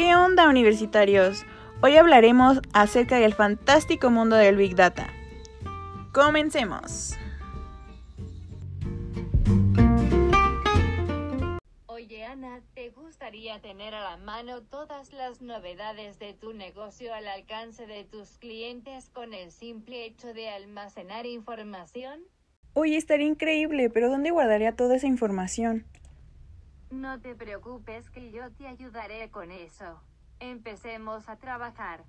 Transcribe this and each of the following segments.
¿Qué onda universitarios? Hoy hablaremos acerca del fantástico mundo del Big Data. Comencemos. Oye Ana, ¿te gustaría tener a la mano todas las novedades de tu negocio al alcance de tus clientes con el simple hecho de almacenar información? Oye, estaría increíble, pero ¿dónde guardaría toda esa información? No te preocupes que yo te ayudaré con eso. Empecemos a trabajar.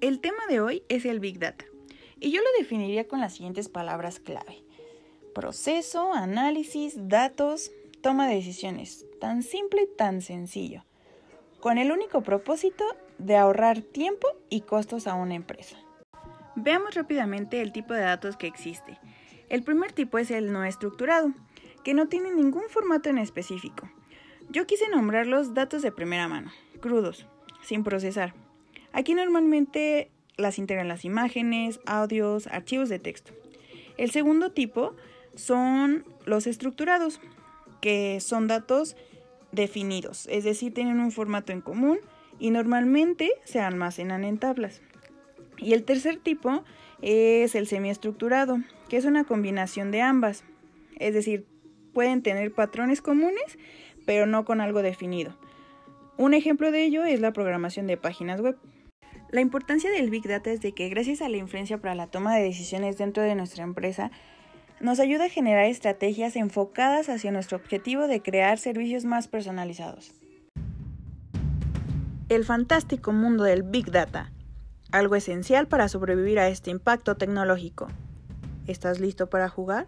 El tema de hoy es el Big Data, y yo lo definiría con las siguientes palabras clave. Proceso, análisis, datos, toma de decisiones. Tan simple y tan sencillo. Con el único propósito de ahorrar tiempo y costos a una empresa. Veamos rápidamente el tipo de datos que existe. El primer tipo es el no estructurado, que no tiene ningún formato en específico. Yo quise nombrarlos datos de primera mano, crudos, sin procesar. Aquí normalmente las integran las imágenes, audios, archivos de texto. El segundo tipo son los estructurados, que son datos definidos, es decir, tienen un formato en común y normalmente se almacenan en tablas. Y el tercer tipo es el semiestructurado, que es una combinación de ambas. Es decir, pueden tener patrones comunes, pero no con algo definido. Un ejemplo de ello es la programación de páginas web. La importancia del Big Data es de que gracias a la influencia para la toma de decisiones dentro de nuestra empresa, nos ayuda a generar estrategias enfocadas hacia nuestro objetivo de crear servicios más personalizados. El fantástico mundo del Big Data, algo esencial para sobrevivir a este impacto tecnológico. ¿Estás listo para jugar?